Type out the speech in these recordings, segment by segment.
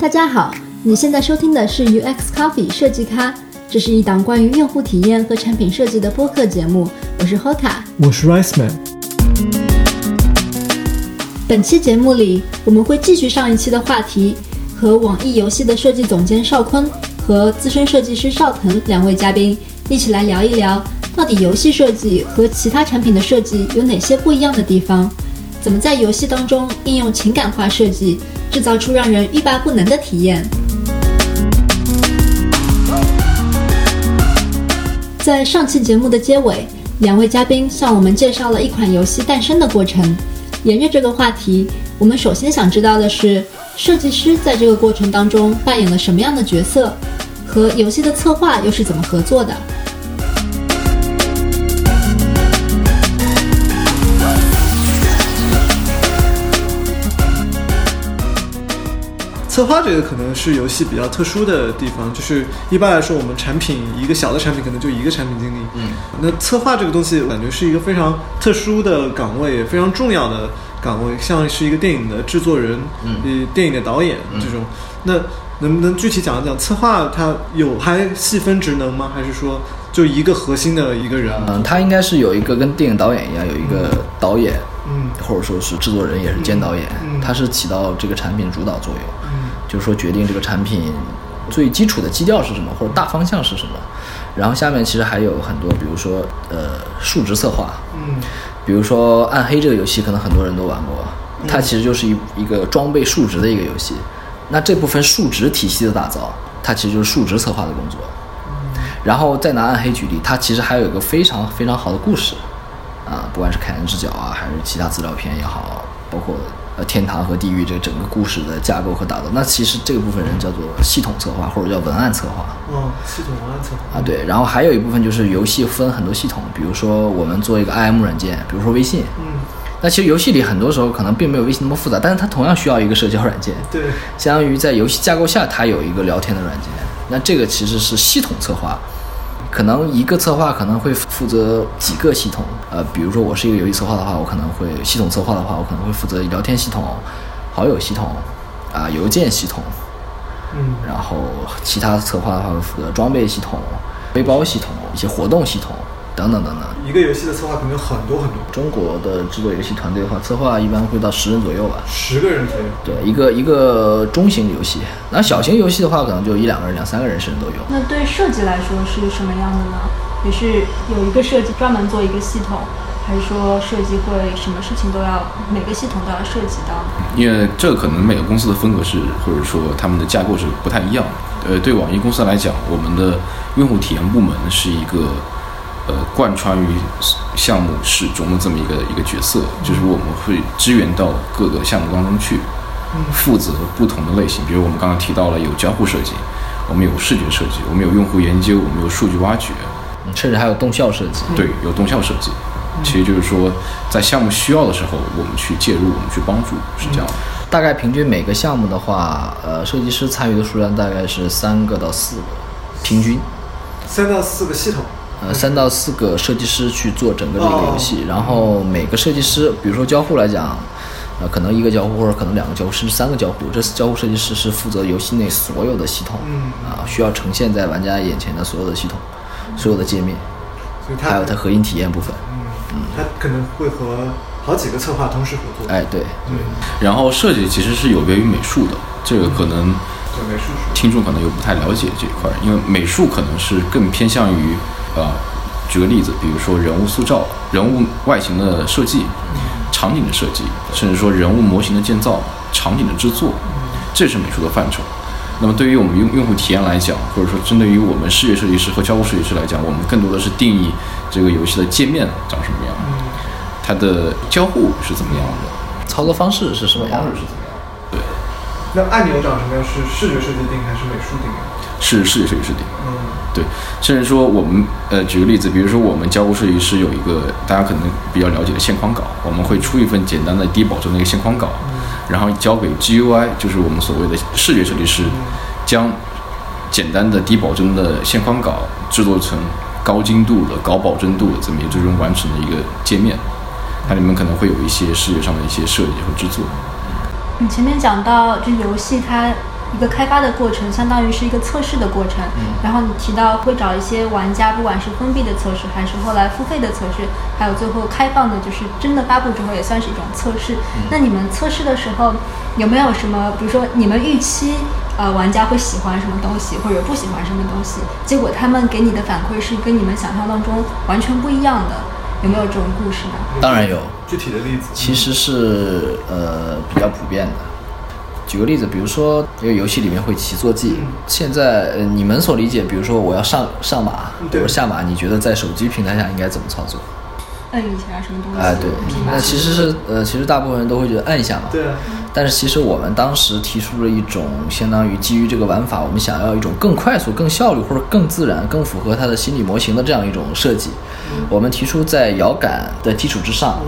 大家好，你现在收听的是 UX Coffee 设计咖，这是一档关于用户体验和产品设计的播客节目。我是 Hoka，我是 Rice Man。本期节目里，我们会继续上一期的话题，和网易游戏的设计总监邵坤和资深设计师邵腾两位嘉宾一起来聊一聊，到底游戏设计和其他产品的设计有哪些不一样的地方？怎么在游戏当中应用情感化设计？制造出让人欲罢不能的体验。在上期节目的结尾，两位嘉宾向我们介绍了一款游戏诞生的过程。沿着这个话题，我们首先想知道的是，设计师在这个过程当中扮演了什么样的角色，和游戏的策划又是怎么合作的？策划这个可能是游戏比较特殊的地方，就是一般来说，我们产品一个小的产品可能就一个产品经理。嗯，那策划这个东西我，感觉是一个非常特殊的岗位，非常重要的岗位，像是一个电影的制作人，嗯，电影的导演这种。那能不能具体讲一讲策划它有还细分职能吗？还是说就一个核心的一个人？嗯，他应该是有一个跟电影导演一样，有一个导演，嗯，或者说是制作人，也是兼导演，他是起到这个产品主导作用。就是说，决定这个产品最基础的基调是什么，或者大方向是什么。然后下面其实还有很多，比如说呃数值策划，嗯，比如说暗黑这个游戏，可能很多人都玩过，它其实就是一一个装备数值的一个游戏。那这部分数值体系的打造，它其实就是数值策划的工作。然后再拿暗黑举例，它其实还有一个非常非常好的故事，啊，不管是凯恩之角啊，还是其他资料片也好，包括。天堂和地狱这整个故事的架构和打造，那其实这个部分人叫做系统策划或者叫文案策划。嗯，系统文案策划啊，对。然后还有一部分就是游戏分很多系统，比如说我们做一个 IM 软件，比如说微信。嗯。那其实游戏里很多时候可能并没有微信那么复杂，但是它同样需要一个社交软件。对。相当于在游戏架构下，它有一个聊天的软件。那这个其实是系统策划。可能一个策划可能会负责几个系统，呃，比如说我是一个游戏策划的话，我可能会系统策划的话，我可能会负责聊天系统、好友系统、啊邮件系统，嗯，然后其他策划的话会负责装备系统、背包系统、一些活动系统。等等等等，一个游戏的策划可能有很多很多。中国的制作游戏团队的话，策划一般会到十人左右吧。十个人左右。对，一个一个中型游戏，那小型游戏的话，可能就一两个人、两三个人甚至都有。那对设计来说是什么样的呢？也是有一个设计专门做一个系统，还是说设计会什么事情都要每个系统都要涉及到？因为这可能每个公司的风格是，或者说他们的架构是不太一样。呃，对网易公司来讲，我们的用户体验部门是一个。呃，贯穿于项目始终的这么一个一个角色，就是我们会支援到各个项目当中去，负责不同的类型。比如我们刚刚提到了有交互设计，我们有视觉设计，我们有用户研究，我们有数据挖掘，甚至还有动效设计。对，有动效设计。其实就是说，在项目需要的时候，我们去介入，我们去帮助，是这样。大概平均每个项目的话，呃，设计师参与的数量大概是三个到四个，平均。三到四个系统。呃，三到四个设计师去做整个这个游戏，然后每个设计师，比如说交互来讲，呃，可能一个交互或者可能两个交互，甚至三个交互，这交互设计师是负责游戏内所有的系统，啊，需要呈现在玩家眼前的所有的系统，所有的界面，还有它核心体验部分。嗯，他可能会和好几个策划同时合作。哎，对对。然后设计其实是有别于美术的，这个可能听众可能又不太了解这一块，因为美术可能是更偏向于。呃，举个例子，比如说人物塑造、人物外形的设计、场景的设计，甚至说人物模型的建造、场景的制作，这是美术的范畴。那么对于我们用用户体验来讲，或者说针对于我们视觉设计师和交互设计师来讲，我们更多的是定义这个游戏的界面长什么样，它的交互是怎么样的，操作方式是什么样的，是怎么样？对。那按钮长什么样是视觉设计定还是美术定？是视觉设计师定。嗯。对，甚至说我们呃，举个例子，比如说我们交互设计师有一个大家可能比较了解的线框稿，我们会出一份简单的低保真的一个线框稿，然后交给 GUI，就是我们所谓的视觉设计师，将简单的低保真的线框稿制作成高精度的、高保真度的这么一个最终完成的一个界面，它里面可能会有一些视觉上的一些设计和制作。你前面讲到这游戏它。一个开发的过程，相当于是一个测试的过程。然后你提到会找一些玩家，不管是封闭的测试，还是后来付费的测试，还有最后开放的，就是真的发布之后也算是一种测试。那你们测试的时候有没有什么，比如说你们预期呃玩家会喜欢什么东西，或者不喜欢什么东西，结果他们给你的反馈是跟你们想象当中完全不一样的，有没有这种故事呢？当然有，具体的例子其实是呃比较普遍的。举个例子，比如说一个游戏里面会起坐骑，现在呃你们所理解，比如说我要上上马或者下马，你觉得在手机平台下应该怎么操作？摁一下什么东西？哎，对，那其实是呃，其实大部分人都会觉得按一下嘛。对啊。但是其实我们当时提出了一种相当于基于这个玩法，我们想要一种更快速、更效率或者更自然、更符合他的心理模型的这样一种设计。我们提出在摇杆的基础之上，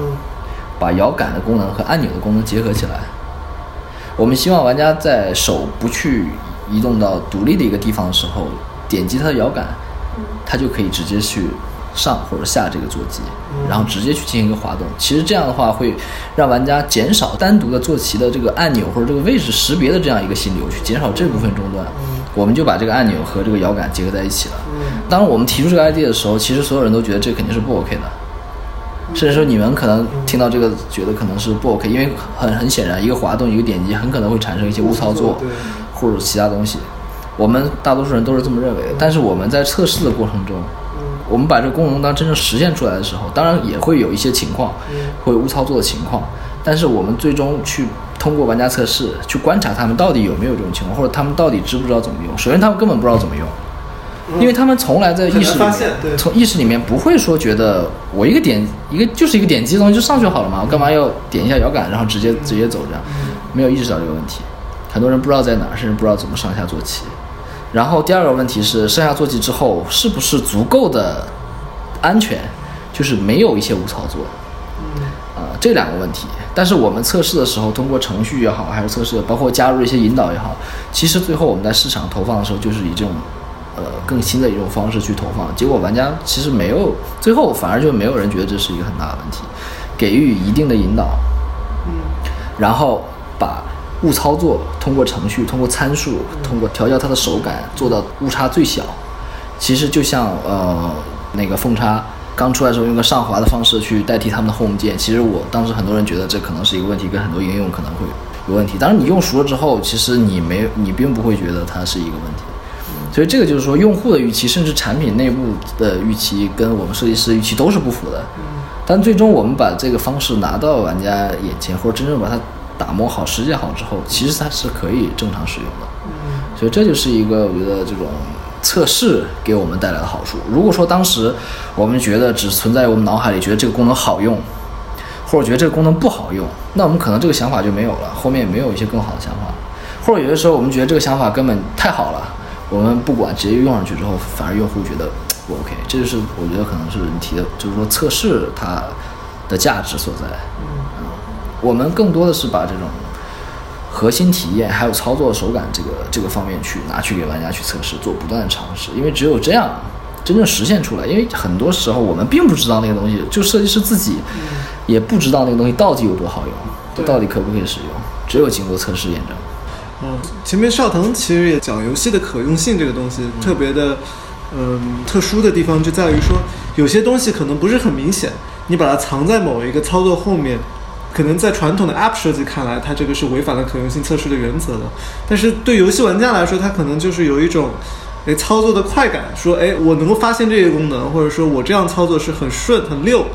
把摇杆的功能和按钮的功能结合起来。我们希望玩家在手不去移动到独立的一个地方的时候，点击它的摇杆，它就可以直接去上或者下这个坐骑，然后直接去进行一个滑动。其实这样的话会让玩家减少单独的坐骑的这个按钮或者这个位置识别的这样一个心流，去减少这部分中断。我们就把这个按钮和这个摇杆结合在一起了。当我们提出这个 idea 的时候，其实所有人都觉得这肯定是不 OK 的。甚至说你们可能听到这个觉得可能是不 OK，因为很很显然，一个滑动一个点击很可能会产生一些误操作，或者其他东西。我们大多数人都是这么认为的。但是我们在测试的过程中，我们把这个功能当真正实现出来的时候，当然也会有一些情况，会误操作的情况。但是我们最终去通过玩家测试去观察他们到底有没有这种情况，或者他们到底知不知道怎么用。首先他们根本不知道怎么用。因为他们从来在意识里面，从意识里面不会说觉得我一个点一个就是一个点击的东西就上去好了嘛，我干嘛要点一下摇杆然后直接直接走这样，没有意识到这个问题。很多人不知道在哪儿，甚至不知道怎么上下坐骑。然后第二个问题是上下坐骑之后是不是足够的安全，就是没有一些误操作。啊，这两个问题。但是我们测试的时候，通过程序也好，还是测试包括加入一些引导也好，其实最后我们在市场投放的时候就是以这种。呃，更新的一种方式去投放，结果玩家其实没有，最后反而就没有人觉得这是一个很大的问题，给予一定的引导，嗯，然后把误操作通过程序、通过参数、通过调教它的手感做到误差最小。其实就像呃那个凤叉刚出来的时候用个上滑的方式去代替他们的 home 键，其实我当时很多人觉得这可能是一个问题，跟很多应用可能会有问题。当然你用熟了之后，其实你没你并不会觉得它是一个问题。所以这个就是说，用户的预期，甚至产品内部的预期，跟我们设计师预期都是不符的。但最终我们把这个方式拿到玩家眼前，或者真正把它打磨好、实践好之后，其实它是可以正常使用的。所以这就是一个我觉得这种测试给我们带来的好处。如果说当时我们觉得只存在于我们脑海里，觉得这个功能好用，或者觉得这个功能不好用，那我们可能这个想法就没有了，后面也没有一些更好的想法。或者有的时候我们觉得这个想法根本太好了。我们不管直接用上去之后，反而用户觉得不 OK，这就是我觉得可能是你提的，就是说测试它的价值所在。嗯，我们更多的是把这种核心体验还有操作手感这个这个方面去拿去给玩家去测试，做不断的尝试，因为只有这样真正实现出来。因为很多时候我们并不知道那个东西，就设计师自己也不知道那个东西到底有多好用，到底可不可以使用，只有经过测试验证。嗯，前面邵腾其实也讲游戏的可用性这个东西特别的，嗯，特殊的地方就在于说，有些东西可能不是很明显，你把它藏在某一个操作后面，可能在传统的 App 设计看来，它这个是违反了可用性测试的原则的。但是对游戏玩家来说，它可能就是有一种，哎，操作的快感，说，哎，我能够发现这些功能，或者说我这样操作是很顺很溜。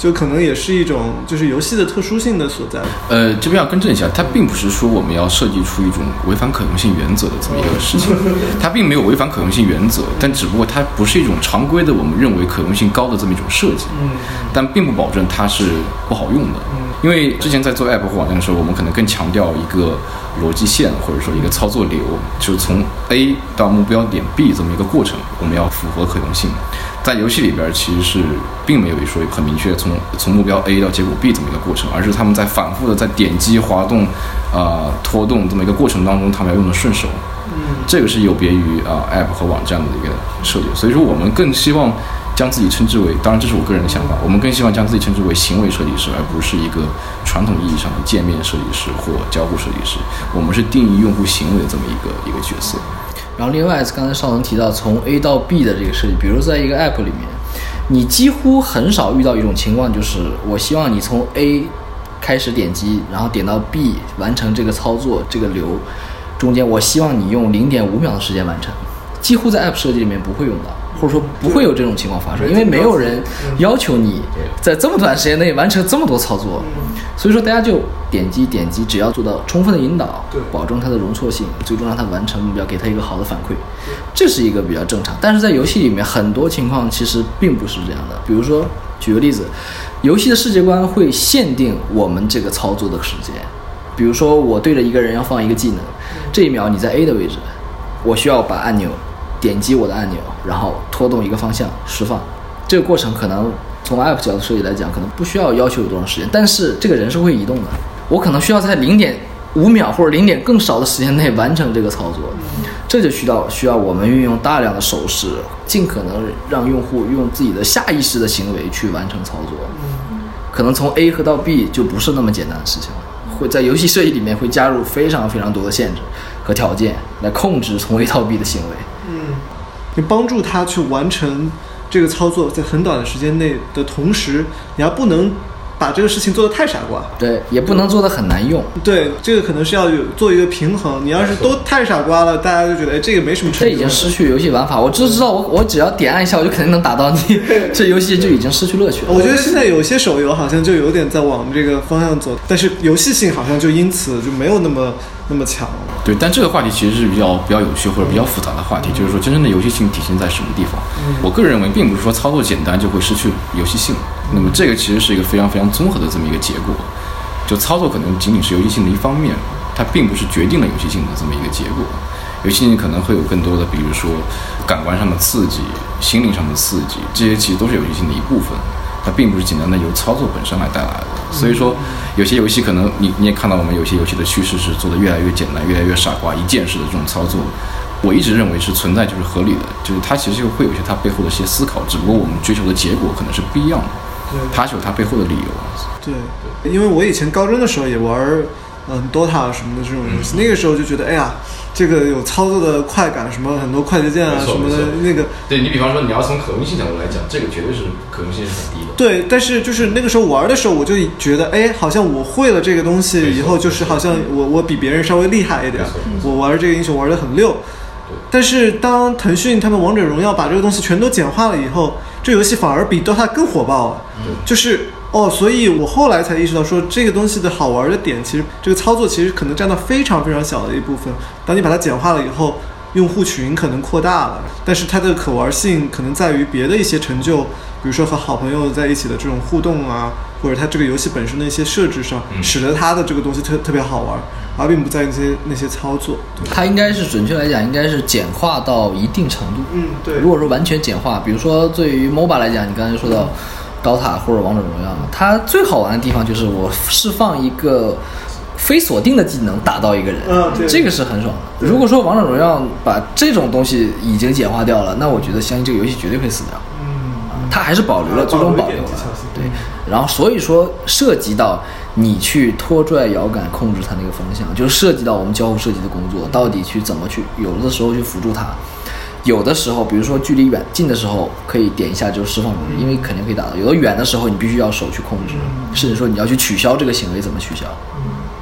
就可能也是一种，就是游戏的特殊性的所在。呃，这边要更正一下，它并不是说我们要设计出一种违反可用性原则的这么一个事情，它并没有违反可用性原则，但只不过它不是一种常规的我们认为可用性高的这么一种设计。嗯。但并不保证它是不好用的。嗯。因为之前在做 App 或网站的时候，我们可能更强调一个逻辑线，或者说一个操作流，就是从 A 到目标点 B 这么一个过程，我们要符合可用性。在游戏里边，其实是并没有说很明确从从目标 A 到结果 B 这么一个过程，而是他们在反复的在点击、滑动、啊拖动这么一个过程当中，他们要用的顺手。嗯，这个是有别于啊 App 和网站的一个设计。所以说，我们更希望将自己称之为，当然这是我个人的想法，我们更希望将自己称之为行为设计师，而不是一个传统意义上的界面设计师或交互设计师。我们是定义用户行为的这么一个一个角色。然后另外，刚才邵文提到从 A 到 B 的这个设计，比如在一个 App 里面，你几乎很少遇到一种情况，就是我希望你从 A 开始点击，然后点到 B 完成这个操作，这个流中间，我希望你用零点五秒的时间完成，几乎在 App 设计里面不会用到。或者说不会有这种情况发生，因为没有人要求你在这么短时间内完成这么多操作，所以说大家就点击点击，只要做到充分的引导，保证它的容错性，最终让它完成目标，给它一个好的反馈，这是一个比较正常。但是在游戏里面，很多情况其实并不是这样的。比如说，举个例子，游戏的世界观会限定我们这个操作的时间，比如说我对着一个人要放一个技能，这一秒你在 A 的位置，我需要把按钮。点击我的按钮，然后拖动一个方向释放，这个过程可能从 App 角度设计来讲，可能不需要要求有多长时间，但是这个人是会移动的，我可能需要在零点五秒或者零点更少的时间内完成这个操作，这就需要需要我们运用大量的手势，尽可能让用户用自己的下意识的行为去完成操作，可能从 A 和到 B 就不是那么简单的事情了，会在游戏设计里面会加入非常非常多的限制和条件来控制从 A 到 B 的行为。你帮助他去完成这个操作，在很短的时间内的同时，你还不能把这个事情做得太傻瓜，对，也不能做得很难用，对，这个可能是要有做一个平衡。你要是都太傻瓜了，大家就觉得哎，这个没什么成。这已经失去游戏玩法，我就知道我我只要点按一下，我就肯定能打到你，这游戏就已经失去乐趣了。我觉得现在有些手游好像就有点在往这个方向走，但是游戏性好像就因此就没有那么。那么强，对，但这个话题其实是比较比较有趣或者比较复杂的话题，就是说真正的游戏性体现在什么地方？我个人认为，并不是说操作简单就会失去游戏性，那么这个其实是一个非常非常综合的这么一个结果，就操作可能仅仅是游戏性的一方面，它并不是决定了游戏性的这么一个结果，游戏性可能会有更多的，比如说感官上的刺激、心灵上的刺激，这些其实都是游戏性的一部分。它并不是简单的由操作本身来带来的，所以说有些游戏可能你你也看到我们有些游戏的趋势是做的越来越简单，越来越傻瓜，一键式的这种操作，我一直认为是存在就是合理的，就是它其实会有些它背后的一些思考，只不过我们追求的结果可能是不一样的，它是有它背后的理由。对，因为我以前高中的时候也玩嗯 DOTA 什么的这种游戏，那个时候就觉得哎呀。这个有操作的快感，什么很多快捷键啊什么的，那个。对你比方说，你要从可用性角度来讲，这个绝对是可用性是很低的。对，但是就是那个时候玩的时候，我就觉得，哎，好像我会了这个东西以后，就是好像我我比别人稍微厉害一点，我玩这个英雄玩的很溜。但是当腾讯他们王者荣耀把这个东西全都简化了以后，这游戏反而比 DOTA 更火爆了，就是。哦，所以我后来才意识到，说这个东西的好玩的点，其实这个操作其实可能占到非常非常小的一部分。当你把它简化了以后，用户群可能扩大了，但是它的可玩性可能在于别的一些成就，比如说和好朋友在一起的这种互动啊，或者它这个游戏本身的一些设置上，使得它的这个东西特特别好玩，而并不在那些那些操作。它应该是准确来讲，应该是简化到一定程度。嗯，对。如果说完全简化，比如说对于 MOBA 来讲，你刚才说到。刀塔或者王者荣耀，它最好玩的地方就是我释放一个非锁定的技能打到一个人，嗯，这个是很爽的。如果说王者荣耀把这种东西已经简化掉了，那我觉得相信这个游戏绝对会死掉。嗯，它还是保留了，最终保留了。对，然后所以说涉及到你去拖拽摇杆控制它那个方向，就涉及到我们交互设计的工作，到底去怎么去，有的时候去辅助它。有的时候，比如说距离远近的时候，可以点一下就释放攻击，因为肯定可以打到。有的远的时候，你必须要手去控制，甚至说你要去取消这个行为，怎么取消？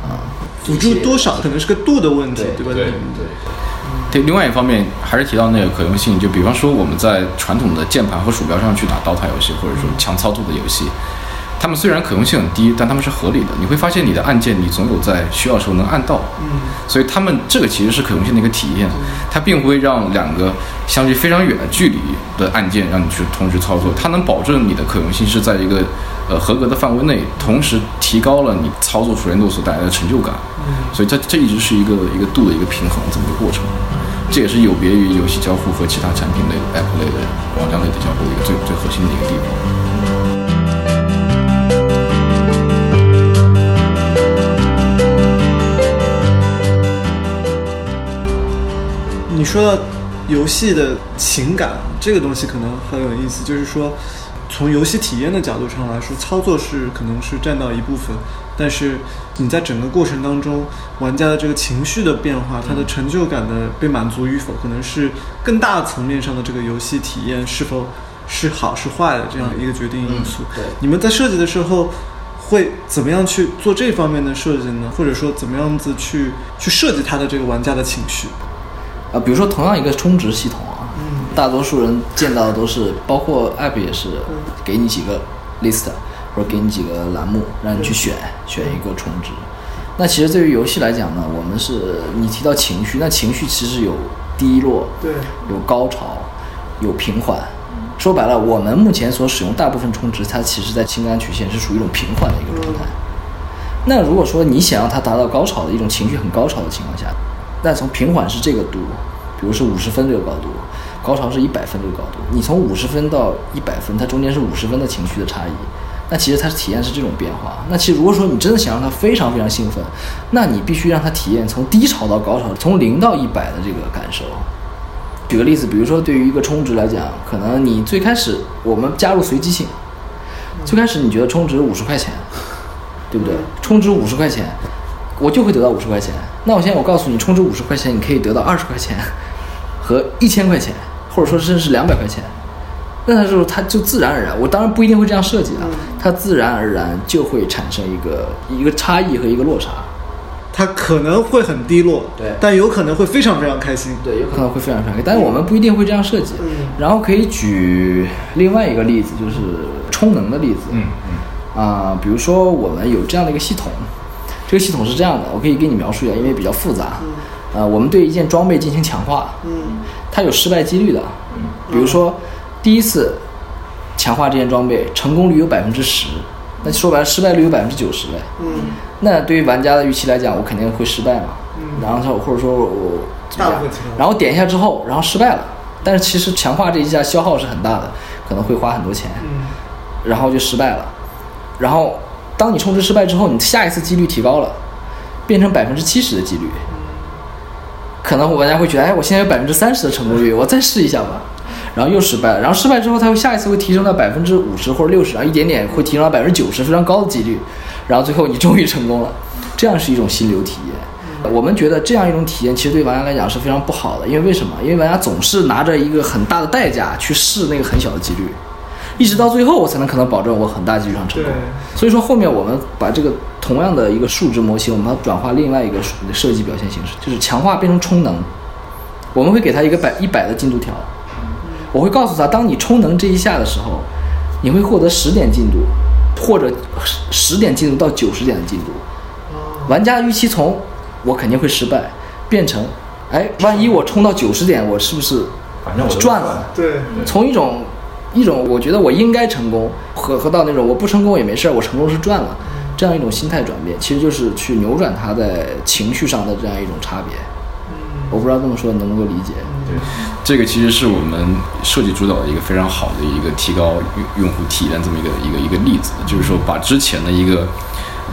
啊，辅助多少可能是个度的问题，对吧？对对。对，另外一方面还是提到那个可用性，就比方说我们在传统的键盘和鼠标上去打 DOTA 游戏，或者说强操作的游戏。他们虽然可用性很低，但他们是合理的。你会发现你的按键，你总有在需要的时候能按到。嗯，所以他们这个其实是可用性的一个体验。它并不会让两个相距非常远的距离的按键让你去同时操作，它能保证你的可用性是在一个呃合格的范围内，同时提高了你操作熟练度所带来的成就感。嗯，所以这这一直是一个一个度的一个平衡这么一个过程。这也是有别于游戏交互和其他产品类、App 类的网站类的交互一个最最核心的一个地方。你说到游戏的情感这个东西可能很有意思，就是说，从游戏体验的角度上来说，操作是可能是占到一部分，但是你在整个过程当中，玩家的这个情绪的变化，他的成就感的被满足与否，可能是更大层面上的这个游戏体验是否是好是坏的这样一个决定因素。对，你们在设计的时候。会怎么样去做这方面的设计呢？或者说怎么样子去去设计他的这个玩家的情绪？啊，比如说同样一个充值系统啊，嗯，大多数人见到的都是，包括 App 也是，给你几个 list 或者给你几个栏目，让你去选选一个充值。那其实对于游戏来讲呢，我们是你提到情绪，那情绪其实有低落，对，有高潮，有平缓。说白了，我们目前所使用大部分充值，它其实在情感曲线是属于一种平缓的一个状态。那如果说你想让它达到高潮的一种情绪很高潮的情况下，那从平缓是这个度，比如是五十分这个高度，高潮是一百分这个高度，你从五十分到一百分，它中间是五十分的情绪的差异。那其实它是体验是这种变化。那其实如果说你真的想让他非常非常兴奋，那你必须让他体验从低潮到高潮，从零到一百的这个感受。举个例子，比如说对于一个充值来讲，可能你最开始我们加入随机性，最开始你觉得充值五十块钱，对不对？充值五十块钱，我就会得到五十块钱。那我现在我告诉你，充值五十块钱，你可以得到二十块钱和一千块钱，或者说甚至是两百块钱。那它就它就自然而然，我当然不一定会这样设计的，它自然而然就会产生一个一个差异和一个落差。它可能会很低落，对，但有可能会非常非常开心，对，有可能会非常非常开心，但是我们不一定会这样设计。嗯，然后可以举另外一个例子，就是充能的例子。嗯嗯，啊，比如说我们有这样的一个系统，这个系统是这样的，我可以给你描述一下，因为比较复杂。嗯，呃，我们对一件装备进行强化，嗯，它有失败几率的。嗯，比如说第一次强化这件装备成功率有百分之十，那说白了失败率有百分之九十呗。嗯。那对于玩家的预期来讲，我肯定会失败嘛。嗯。然后或者说我怎么样？然后点一下之后，然后失败了。但是其实强化这一下消耗是很大的，可能会花很多钱。嗯。然后就失败了。然后当你充值失败之后，你下一次几率提高了，变成百分之七十的几率。可能玩家会觉得，哎，我现在有百分之三十的成功率，我再试一下吧。然后又失败了。然后失败之后，它会下一次会提升到百分之五十或者六十，然后一点点会提升到百分之九十，非常高的几率。然后最后你终于成功了，这样是一种心流体验。我们觉得这样一种体验其实对玩家来讲是非常不好的，因为为什么？因为玩家总是拿着一个很大的代价去试那个很小的几率，一直到最后我才能可能保证我很大几率上成功。所以说后面我们把这个同样的一个数值模型，我们把它转化另外一个设计表现形式，就是强化变成充能。我们会给他一个百一百的进度条，我会告诉他，当你充能这一下的时候，你会获得十点进度。或者十点进度到九十点的进度，玩家的预期从我肯定会失败，变成哎，万一我冲到九十点，我是不是反正我赚了？对，从一种一种我觉得我应该成功，和和到那种我不成功也没事儿，我成功是赚了，这样一种心态转变，其实就是去扭转他在情绪上的这样一种差别。我不知道这么说你能不能够理解？对，这个其实是我们设计主导的一个非常好的一个提高用用户体验这么一个一个一个例子，就是说把之前的一个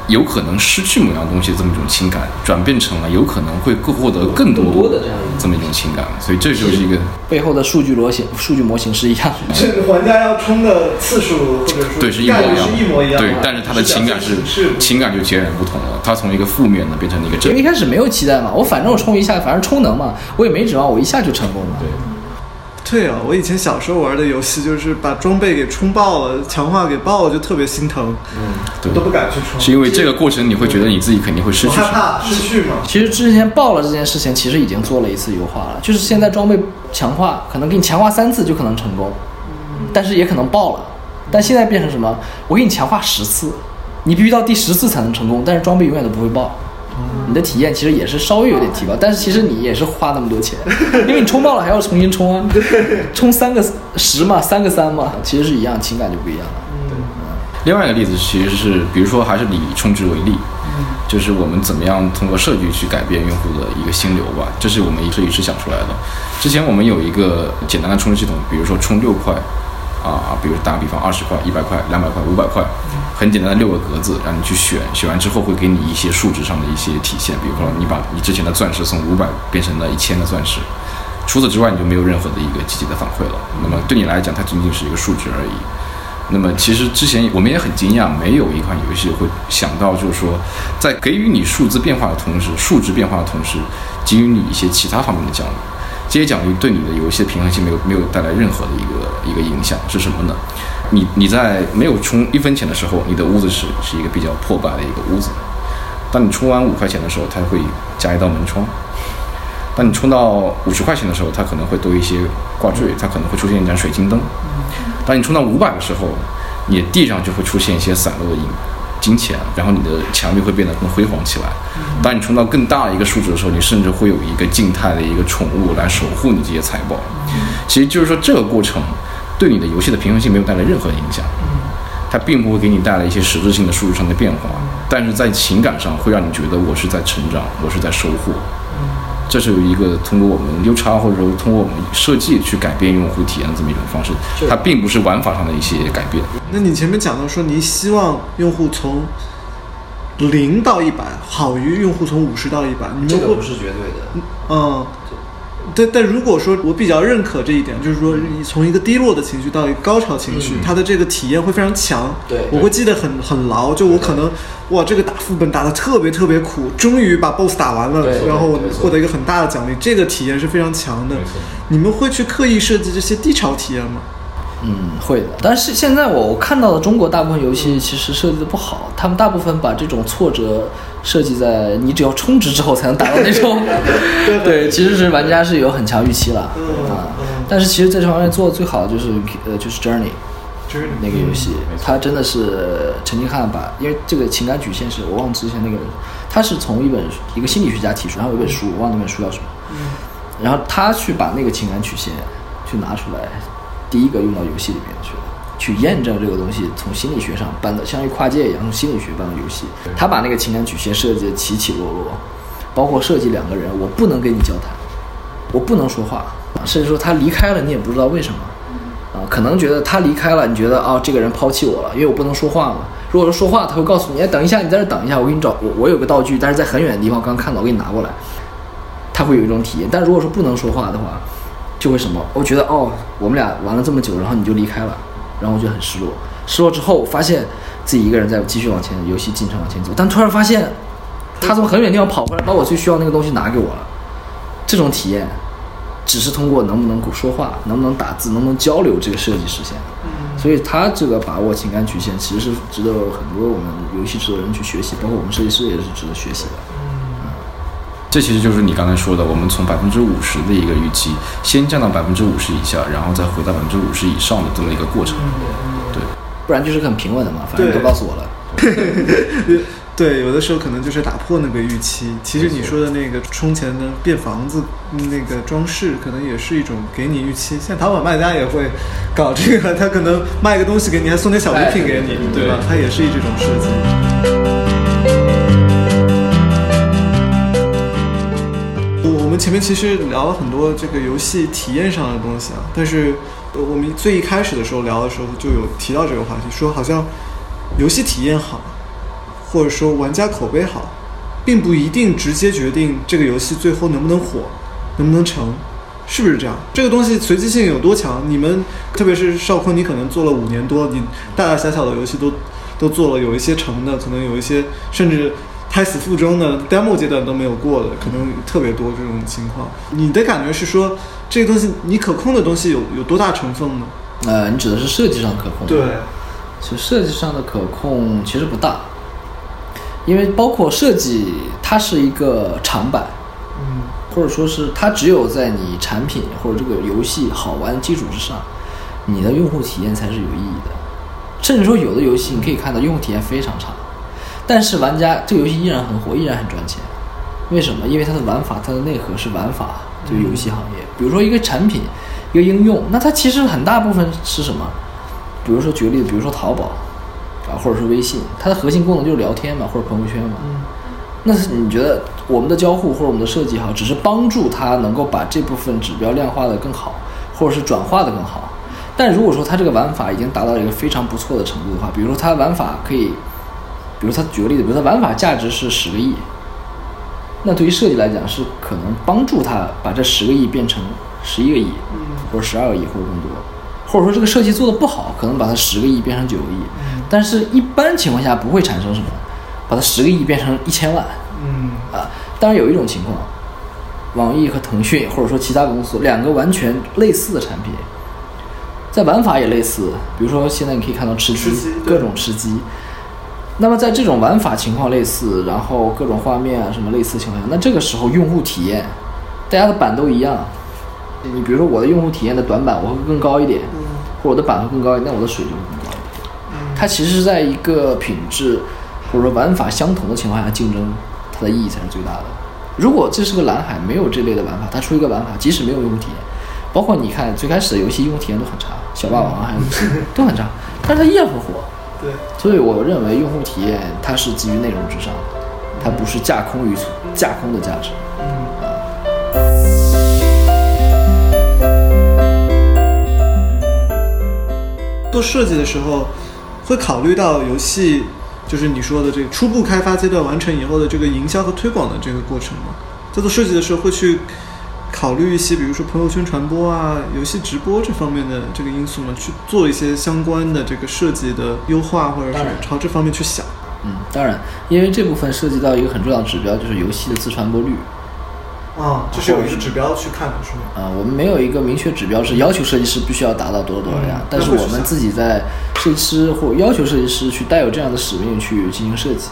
有可能失去某样东西这么一种情感，转变成了有可能会获得更多的这样这么一种情感，所以这就是一个背后的数据模型，数据模型是一样的。这个玩家要充的次数或者说对是一模一样，一模一样，对，但是他的情感是情感就截然不同了，他从一个负面的变成了一个正。因为一开始没有期待嘛，我反正我充一下，反正充能嘛，我也没指望我一下就成功了。对。对啊，我以前小时候玩的游戏就是把装备给充爆了，强化给爆了，就特别心疼，嗯，对，都不敢去充，是因为这个过程你会觉得你自己肯定会失去，害怕失去嘛。其实之前爆了这件事情，其实已经做了一次优化了，就是现在装备强化可能给你强化三次就可能成功，但是也可能爆了，但现在变成什么？我给你强化十次，你必须到第十次才能成功，但是装备永远都不会爆。你的体验其实也是稍微有点提高，但是其实你也是花那么多钱，因为你充爆了还要重新充啊，充三个十嘛，三个三嘛，其实是一样，情感就不一样了。对。另外一个例子其实是，比如说还是以充值为例，就是我们怎么样通过设计去改变用户的一个心流吧，这是我们设计师想出来的。之前我们有一个简单的充值系统，比如说充六块。啊，比如打比方，二十块、一百块、两百块、五百块，很简单的六个格子，让你去选，选完之后会给你一些数值上的一些体现，比如说你把你之前的钻石从五百变成了一千个钻石，除此之外，你就没有任何的一个积极的反馈了。那么对你来讲，它仅仅是一个数值而已。那么其实之前我们也很惊讶，没有一款游戏会想到，就是说，在给予你数字变化的同时，数值变化的同时，给予你一些其他方面的奖励。这些奖励对你的游戏的平衡性没有没有带来任何的一个一个影响，是什么呢？你你在没有充一分钱的时候，你的屋子是是一个比较破败的一个屋子。当你充完五块钱的时候，它会加一道门窗；当你充到五十块钱的时候，它可能会多一些挂坠，它可能会出现一盏水晶灯。当你充到五百的时候，你的地上就会出现一些散落的银金钱，然后你的墙壁会变得更辉煌起来。当你冲到更大的一个数值的时候，你甚至会有一个静态的一个宠物来守护你这些财宝。其实就是说，这个过程对你的游戏的平衡性没有带来任何影响，它并不会给你带来一些实质性的数值上的变化，但是在情感上会让你觉得我是在成长，我是在收获。这是一个通过我们 U 叉或者说通过我们设计去改变用户体验的这么一种方式，它并不是玩法上的一些改变。那你前面讲到说，你希望用户从零到一百好于用户从五十到一百，你这个不是绝对的。嗯。但但如果说我比较认可这一点，就是说从一个低落的情绪到一个高潮情绪，它的这个体验会非常强。对，我会记得很很牢。就我可能哇，这个打副本打的特别特别苦，终于把 BOSS 打完了，然后获得一个很大的奖励，这个体验是非常强的。你们会去刻意设计这些低潮体验吗？嗯，会的。但是现在我看到的中国大部分游戏其实设计的不好，他们大部分把这种挫折设计在你只要充值之后才能达到那种。对，其实是玩家是有很强预期了啊。但是其实在这方面做的最好的就是呃就是 Journey，那个游戏，它真的是陈金汉把，因为这个情感曲线是我忘之前那个，他是从一本一个心理学家提出，然后有本书我忘那本书叫什么，然后他去把那个情感曲线去拿出来。第一个用到游戏里面去了，去验证这个东西从心理学上搬到，相当于跨界一样，从心理学搬到游戏。他把那个情感曲线设计的起起落落，包括设计两个人，我不能跟你交谈，我不能说话，甚至说他离开了，你也不知道为什么，啊，可能觉得他离开了，你觉得啊，这个人抛弃我了，因为我不能说话嘛。如果说说话，他会告诉你，哎，等一下，你在这等一下，我给你找，我我有个道具，但是在很远的地方，刚看到，我给你拿过来。他会有一种体验，但如果说不能说话的话。就会什么？我觉得哦，我们俩玩了这么久，然后你就离开了，然后我就很失落。失落之后，发现自己一个人在继续往前，游戏进程往前走。但突然发现，他从很远地方跑过来，把我最需要那个东西拿给我了。这种体验，只是通过能不能说话、能不能打字、能不能交流这个设计实现的。所以，他这个把握情感曲线，其实是值得很多我们游戏制作人去学习，包括我们设计师也是值得学习的。这其实就是你刚才说的，我们从百分之五十的一个预期，先降到百分之五十以下，然后再回到百分之五十以上的这么一个过程。对，不然就是很平稳的嘛。反正都告诉我了。对，有的时候可能就是打破那个预期。其实你说的那个充钱的变房子那个装饰，可能也是一种给你预期。像淘宝卖家也会搞这个，他可能卖个东西给你，还送点小礼品给你，对吧？它也是一这种设计。前面其实聊了很多这个游戏体验上的东西啊，但是我们最一开始的时候聊的时候就有提到这个话题，说好像游戏体验好，或者说玩家口碑好，并不一定直接决定这个游戏最后能不能火，能不能成，是不是这样？这个东西随机性有多强？你们特别是邵坤，你可能做了五年多，你大大小小的游戏都都做了，有一些成的，可能有一些甚至。胎死腹中的 demo 阶段都没有过的，可能特别多这种情况。你的感觉是说，这个东西你可控的东西有有多大成分呢？呃，你指的是设计上可控？对，其实设计上的可控其实不大，因为包括设计它是一个长板，嗯，或者说是它只有在你产品或者这个游戏好玩的基础之上，你的用户体验才是有意义的。甚至说有的游戏你可以看到用户体验非常差。但是玩家这个游戏依然很火，依然很赚钱，为什么？因为它的玩法，它的内核是玩法。这个游戏行业，比如说一个产品，一个应用，那它其实很大部分是什么？比如说举个例子，比如说淘宝啊，或者是微信，它的核心功能就是聊天嘛，或者朋友圈嘛。那你觉得我们的交互或者我们的设计好，只是帮助它能够把这部分指标量化的更好，或者是转化的更好。但如果说它这个玩法已经达到一个非常不错的程度的话，比如说它玩法可以。比如他举个例子，比如他玩法价值是十个亿，那对于设计来讲是可能帮助他把这十个亿变成十一个亿，或者十二个亿或者更多，或者说这个设计做的不好，可能把它十个亿变成九个亿，但是一般情况下不会产生什么，把它十个亿变成一千万，嗯。啊，当然有一种情况，网易和腾讯或者说其他公司两个完全类似的产品，在玩法也类似，比如说现在你可以看到吃鸡，吃鸡各种吃鸡。那么在这种玩法情况类似，然后各种画面啊什么类似情况下，那这个时候用户体验，大家的版都一样。你比如说我的用户体验的短板我会更高一点，或者我的版会更高一点，那我的水就会更高一点。它其实是在一个品质或者说玩法相同的情况下竞争，它的意义才是最大的。如果这是个蓝海，没有这类的玩法，它出一个玩法，即使没有用户体验，包括你看最开始的游戏用户体验都很差，小霸王啊还有 都很差，但是它依然很火。对，所以我认为用户体验它是基于内容之上的，它不是架空于架空的价值。嗯做设计的时候，会考虑到游戏，就是你说的这个初步开发阶段完成以后的这个营销和推广的这个过程吗？在做设计的时候会去考虑一些，比如说朋友圈传播啊、游戏直播这方面的这个因素呢？去做一些相关的这个设计的优化，或者是当然朝这方面去想。嗯，当然，因为这部分涉及到一个很重要的指标，就是游戏的自传播率。啊，这是有一个指标去看的，是吗？啊、我们没有一个明确指标是要求设计师必须要达到多少多少呀，嗯但是我们自己在设计师或要求设计师去带有这样的使命去进行设计。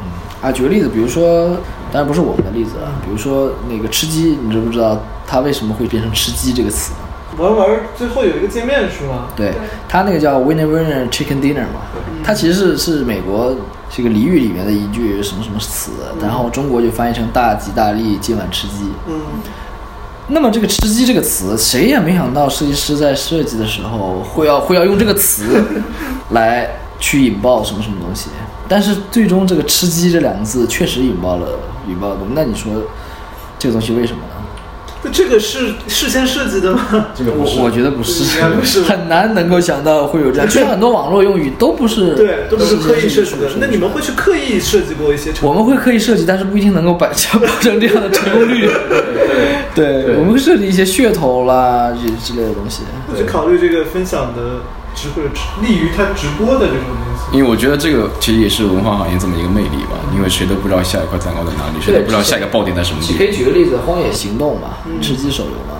嗯，啊，举个例子，比如说，当然不是我们的例子啊，比如说那个吃鸡，你知不知道它为什么会变成吃鸡这个词？玩玩最后有一个界面是吗？对，它那个叫 Winner Winner Chicken Dinner 嘛，它其实是是美国这个俚语里面的一句什么什么词，然后中国就翻译成大吉大利，今晚吃鸡。嗯那么这个“吃鸡”这个词，谁也没想到设计师在设计的时候会要会要用这个词 来去引爆什么什么东西。但是最终这个“吃鸡”这两个字确实引爆了引爆了东西。那你说这个东西为什么呢？那这个是事先设计的吗？这个不是我我觉得不是，不是很难能够想到会有这样。其实很多网络用语都不是对，都不是刻意设计的。那你们会去刻意设计过一些我们会刻意设计，但是不一定能够保保证这样的成功率。对，我们会设计一些噱头啦，这之类的东西。会去考虑这个分享的直或者利于他直播的这种东西。因为我觉得这个其实也是文化行业这么一个魅力吧，因为谁都不知道下一块蛋糕在哪里，谁都不知道下一个爆点在什么地方可以。举个例子，《荒野行动》嘛，吃鸡手游嘛。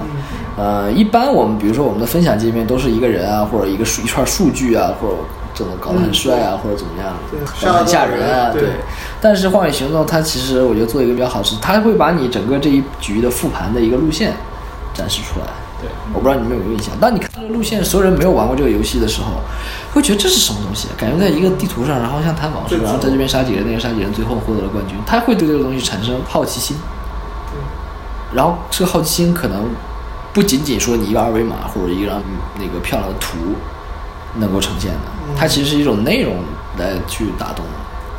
呃，一般我们比如说我们的分享界面都是一个人啊，或者一个数一串数据啊，或者怎么搞得很帅啊，或者怎么样，对很吓人啊，对对。但是《荒野行动》它其实我觉得做一个比较好是，它会把你整个这一局的复盘的一个路线展示出来。对，我不知道你们有没有印象，当你看这个路线，所有人没有玩过这个游戏的时候，会觉得这是什么东西？感觉在一个地图上，然后像探宝似的，然后在这边杀几个人，那个杀几个人，最后获得了冠军。他会对这个东西产生好奇心，然后这个好奇心可能不仅仅说你一个二维码或者一张那个漂亮的图能够呈现的，它其实是一种内容来去打动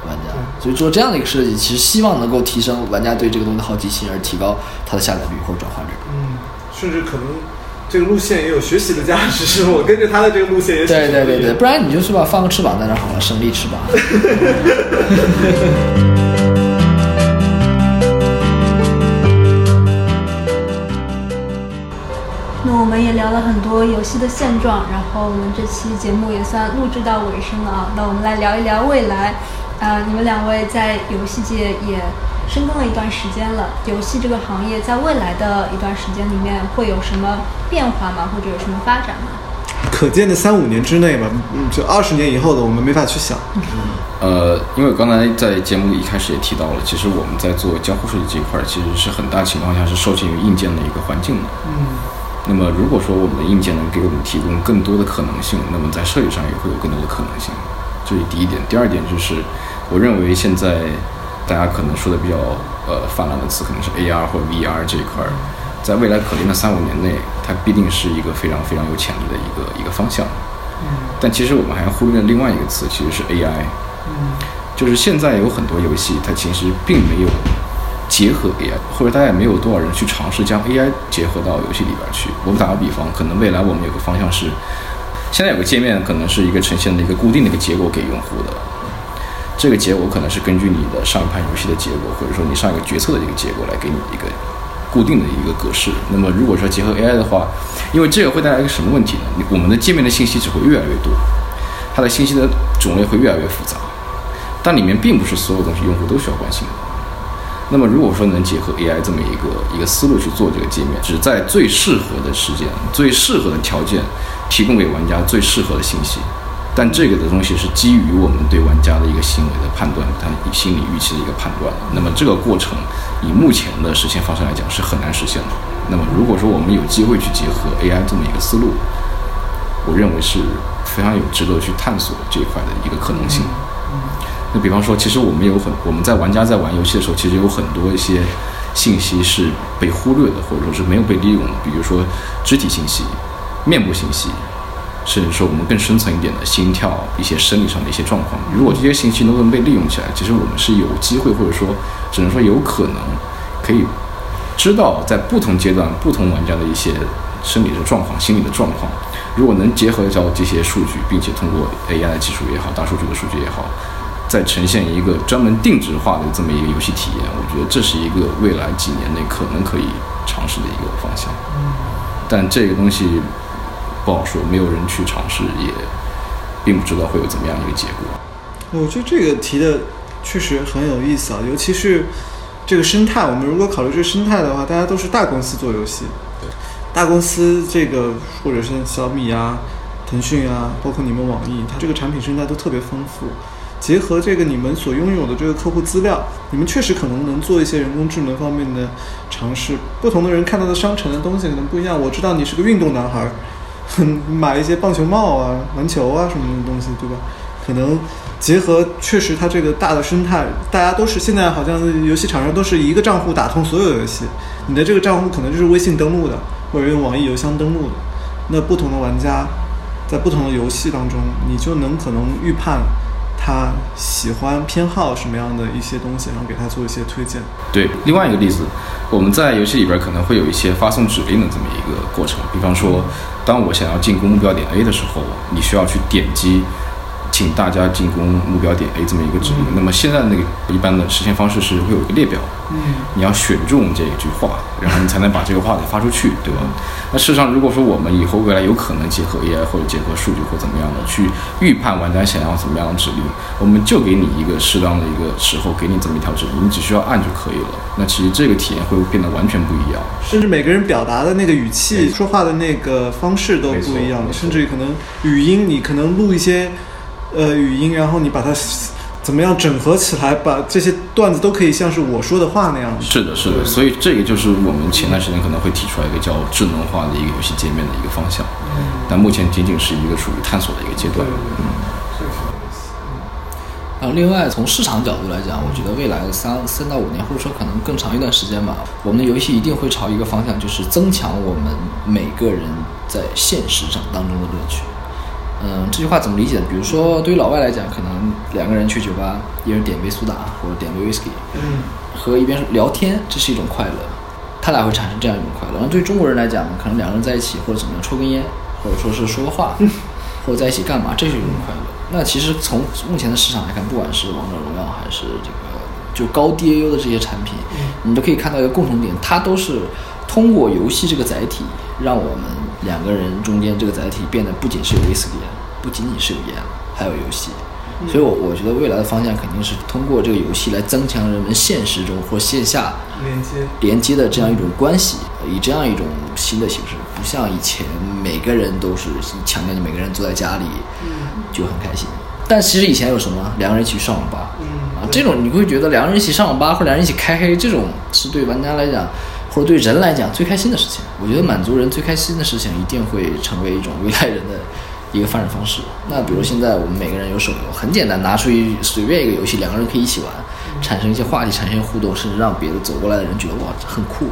玩家。所以做这样的一个设计，其实希望能够提升玩家对这个东西的好奇心，而提高它的下载率或者转化率。嗯，甚至可能这个路线也有学习的价值，是我跟着他的这个路线也许对对对对，不然你就是吧，放个翅膀在那好了，省力翅膀。那我们也聊了很多游戏的现状，然后我们这期节目也算录制到尾声了啊。那我们来聊一聊未来。啊、你们两位在游戏界也深耕了一段时间了，游戏这个行业在未来的一段时间里面会有什么变化吗？或者有什么发展吗？可见的三五年之内吧，嗯，就二十年以后的我们没法去想。呃，因为刚才在节目一开始也提到了，其实我们在做交互设计这一块儿，其实是很大情况下是受限于硬件的一个环境的。嗯，那么如果说我们的硬件能给我们提供更多的可能性，那么在设计上也会有更多的可能性。这是第一点。第二点就是，我认为现在大家可能说的比较呃泛滥的词，可能是 AR 或者 VR 这一块儿，在未来可见的三五年内，它必定是一个非常非常有潜力的一个一个方向。但其实我们还忽略了另外一个词，其实是 AI。就是现在有很多游戏，它其实并没有结合 AI，或者大家也没有多少人去尝试将 AI 结合到游戏里边去。我们打个比方，可能未来我们有个方向是，现在有个界面可能是一个呈现的一个固定的一个结果给用户的，这个结果可能是根据你的上一盘游戏的结果，或者说你上一个决策的一个结果来给你一个固定的一个格式。那么如果说结合 AI 的话，因为这个会带来一个什么问题呢？我们的界面的信息只会越来越多，它的信息的种类会越来越复杂，但里面并不是所有东西用户都需要关心的。那么如果说能结合 AI 这么一个一个思路去做这个界面，只在最适合的时间、最适合的条件，提供给玩家最适合的信息。但这个的东西是基于我们对玩家的一个行为的判断，他心理预期的一个判断。那么这个过程，以目前的实现方式来讲是很难实现的。那么如果说我们有机会去结合 AI 这么一个思路，我认为是非常有值得去探索这一块的一个可能性。那比方说，其实我们有很我们在玩家在玩游戏的时候，其实有很多一些信息是被忽略的，或者说是没有被利用的，比如说肢体信息、面部信息。甚至说我们更深层一点的心跳、一些生理上的一些状况，如果这些信息都能被利用起来，其实我们是有机会，或者说只能说有可能，可以知道在不同阶段不同玩家的一些生理的状况、心理的状况。如果能结合到这些数据，并且通过 AI 的技术也好、大数据的数据也好，再呈现一个专门定制化的这么一个游戏体验，我觉得这是一个未来几年内可能可以尝试的一个方向。但这个东西。不好说，没有人去尝试，也并不知道会有怎么样一个结果。我觉得这个提的确实很有意思啊，尤其是这个生态。我们如果考虑这个生态的话，大家都是大公司做游戏，对大公司这个或者是小米啊、腾讯啊，包括你们网易，它这个产品生态都特别丰富。结合这个你们所拥有的这个客户资料，你们确实可能能做一些人工智能方面的尝试。不同的人看到的商城的东西可能不一样。我知道你是个运动男孩。买一些棒球帽啊、篮球啊什么的东西，对吧？可能结合确实它这个大的生态，大家都是现在好像游戏厂商都是一个账户打通所有游戏。你的这个账户可能就是微信登录的，或者用网易邮箱登录的。那不同的玩家在不同的游戏当中，你就能可能预判。他喜欢偏好什么样的一些东西，然后给他做一些推荐。对，另外一个例子，我们在游戏里边可能会有一些发送指令的这么一个过程。比方说，当我想要进攻目标点 A 的时候，你需要去点击。请大家进攻目标点 A 这么一个指令。那么现在那个一般的实现方式是会有一个列表，嗯，你要选中这一句话，然后你才能把这个话给发出去，对吧？那事实上，如果说我们以后未来有可能结合 AI 或者结合数据或怎么样的去预判玩家想要怎么样的指令，我们就给你一个适当的一个时候，给你这么一条指令，你只需要按就可以了。那其实这个体验会变得完全不一样，甚至每个人表达的那个语气、说话的那个方式都不一样，甚至可能语音，你可能录一些。呃，语音，然后你把它怎么样整合起来，把这些段子都可以像是我说的话那样。是的，是的，所以这个就是我们前段时间可能会提出来一个叫智能化的一个游戏界面的一个方向，但目前仅仅是一个属于探索的一个阶段。嗯，然后另外从市场角度来讲，我觉得未来三三到五年，或者说可能更长一段时间吧，我们的游戏一定会朝一个方向，就是增强我们每个人在现实上当中的乐趣。嗯，这句话怎么理解呢？比如说，对于老外来讲，可能两个人去酒吧，一人点杯苏打或者点杯 whisky，嗯，和一边聊天，这是一种快乐，他俩会产生这样一种快乐。然后对于中国人来讲，可能两个人在一起或者怎么样，抽根烟，或者说是说个话，或者在一起干嘛，这是一种快乐。那其实从目前的市场来看，不管是王者荣耀还是这个就高 DAU 的这些产品，你都可以看到一个共同点，它都是通过游戏这个载体，让我们两个人中间这个载体变得不仅是有 whisky。不仅仅是有烟，还有游戏，所以，我我觉得未来的方向肯定是通过这个游戏来增强人们现实中或线下连接连接的这样一种关系，以这样一种新的形式，不像以前每个人都是强调你每个人坐在家里就很开心。但其实以前有什么两个人一起上网吧，啊，这种你会觉得两个人一起上网吧或两人一起开黑，这种是对玩家来讲或者对人来讲最开心的事情。我觉得满足人最开心的事情一定会成为一种未来人的。一个发展方式。那比如现在我们每个人有手游，很简单，拿出一随便一个游戏，两个人可以一起玩，产生一些话题，产生一些互动，甚至让别的走过来的人觉得哇很酷。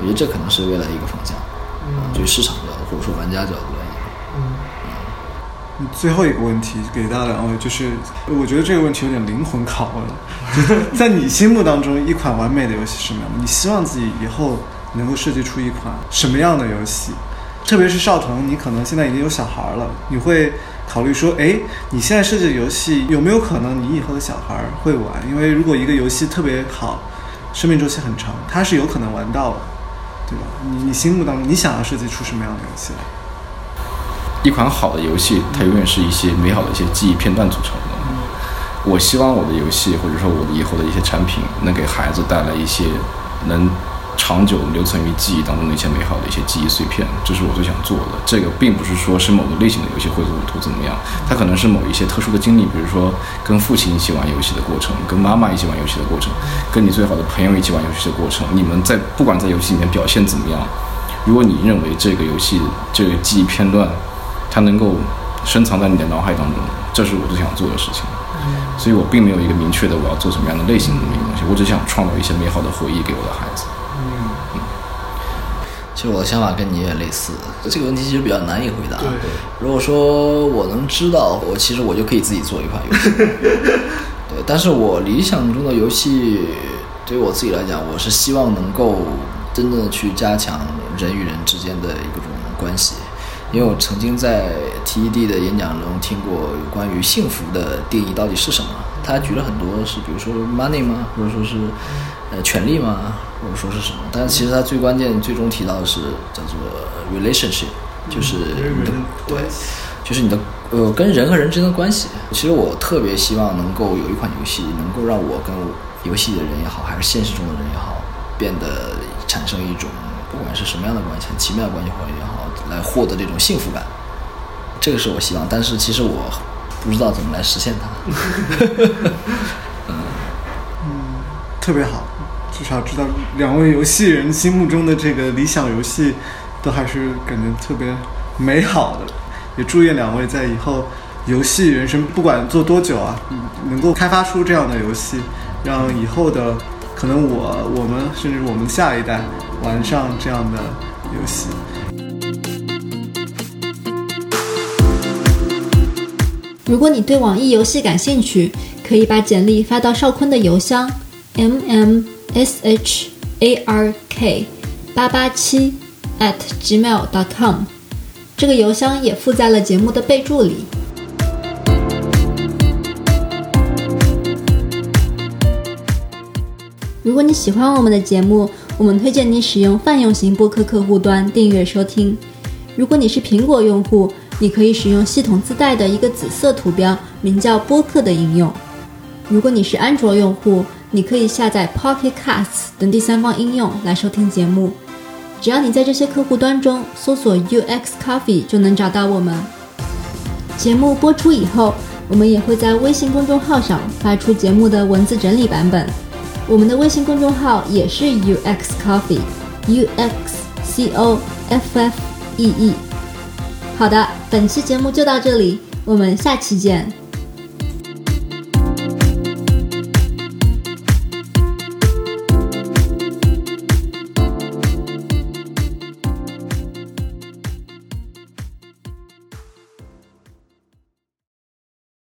我觉得这可能是未来的一个方向。啊，就市场角度或者说玩家角度。最后一个问题给到两位，就是我觉得这个问题有点灵魂拷问了。在你心目当中，一款完美的游戏是什么样？你希望自己以后能够设计出一款什么样的游戏？特别是少腾，你可能现在已经有小孩了，你会考虑说，哎，你现在设计的游戏有没有可能你以后的小孩会玩？因为如果一个游戏特别好，生命周期很长，它是有可能玩到的，对吧？你你心目当中你想要设计出什么样的游戏？一款好的游戏，它永远是一些美好的一些记忆片段组成的。我希望我的游戏或者说我的以后的一些产品，能给孩子带来一些能。长久留存于记忆当中的一些美好的一些记忆碎片，这是我最想做的。这个并不是说是某个类型的游戏会怎么图怎么样，它可能是某一些特殊的经历，比如说跟父亲一起玩游戏的过程，跟妈妈一起玩游戏的过程，跟你最好的朋友一起玩游戏的过程。你们在不管在游戏里面表现怎么样，如果你认为这个游戏这个记忆片段，它能够深藏在你的脑海当中，这是我最想做的事情。所以我并没有一个明确的我要做什么样的类型的那个东西，我只想创造一些美好的回忆给我的孩子。嗯其实我的想法跟你也类似，这个问题其实比较难以回答。如果说我能知道，我其实我就可以自己做一款游戏。对，但是我理想中的游戏，对于我自己来讲，我是希望能够真正的去加强人与人之间的一种关系。因为我曾经在 TED 的演讲中听过有关于幸福的定义到底是什么，他举了很多是，比如说 money 吗，或者说是呃权利吗？或者说是什么？但是其实他最关键、最终提到的是叫做 relationship，就是你的对，就是你的呃跟人和人之间的关系。其实我特别希望能够有一款游戏，能够让我跟游戏的人也好，还是现实中的人也好，变得产生一种不管是什么样的关系，很奇妙的关系或者也好，来获得这种幸福感。这个是我希望，但是其实我不知道怎么来实现它。嗯嗯，特别好。至少知道两位游戏人心目中的这个理想游戏，都还是感觉特别美好的。也祝愿两位在以后游戏人生不管做多久啊，能够开发出这样的游戏，让以后的可能我、我们甚至我们下一代玩上这样的游戏。如果你对网易游戏感兴趣，可以把简历发到邵坤的邮箱：mm。s h a r k 八八七 at gmail dot com，这个邮箱也附在了节目的备注里。如果你喜欢我们的节目，我们推荐你使用泛用型播客客户端订阅收听。如果你是苹果用户，你可以使用系统自带的一个紫色图标，名叫播客的应用。如果你是安卓用户，你可以下载 Pocket Casts 等第三方应用来收听节目。只要你在这些客户端中搜索 UX Coffee，就能找到我们。节目播出以后，我们也会在微信公众号上发出节目的文字整理版本。我们的微信公众号也是 UX Coffee，U X C O F F E E。好的，本期节目就到这里，我们下期见。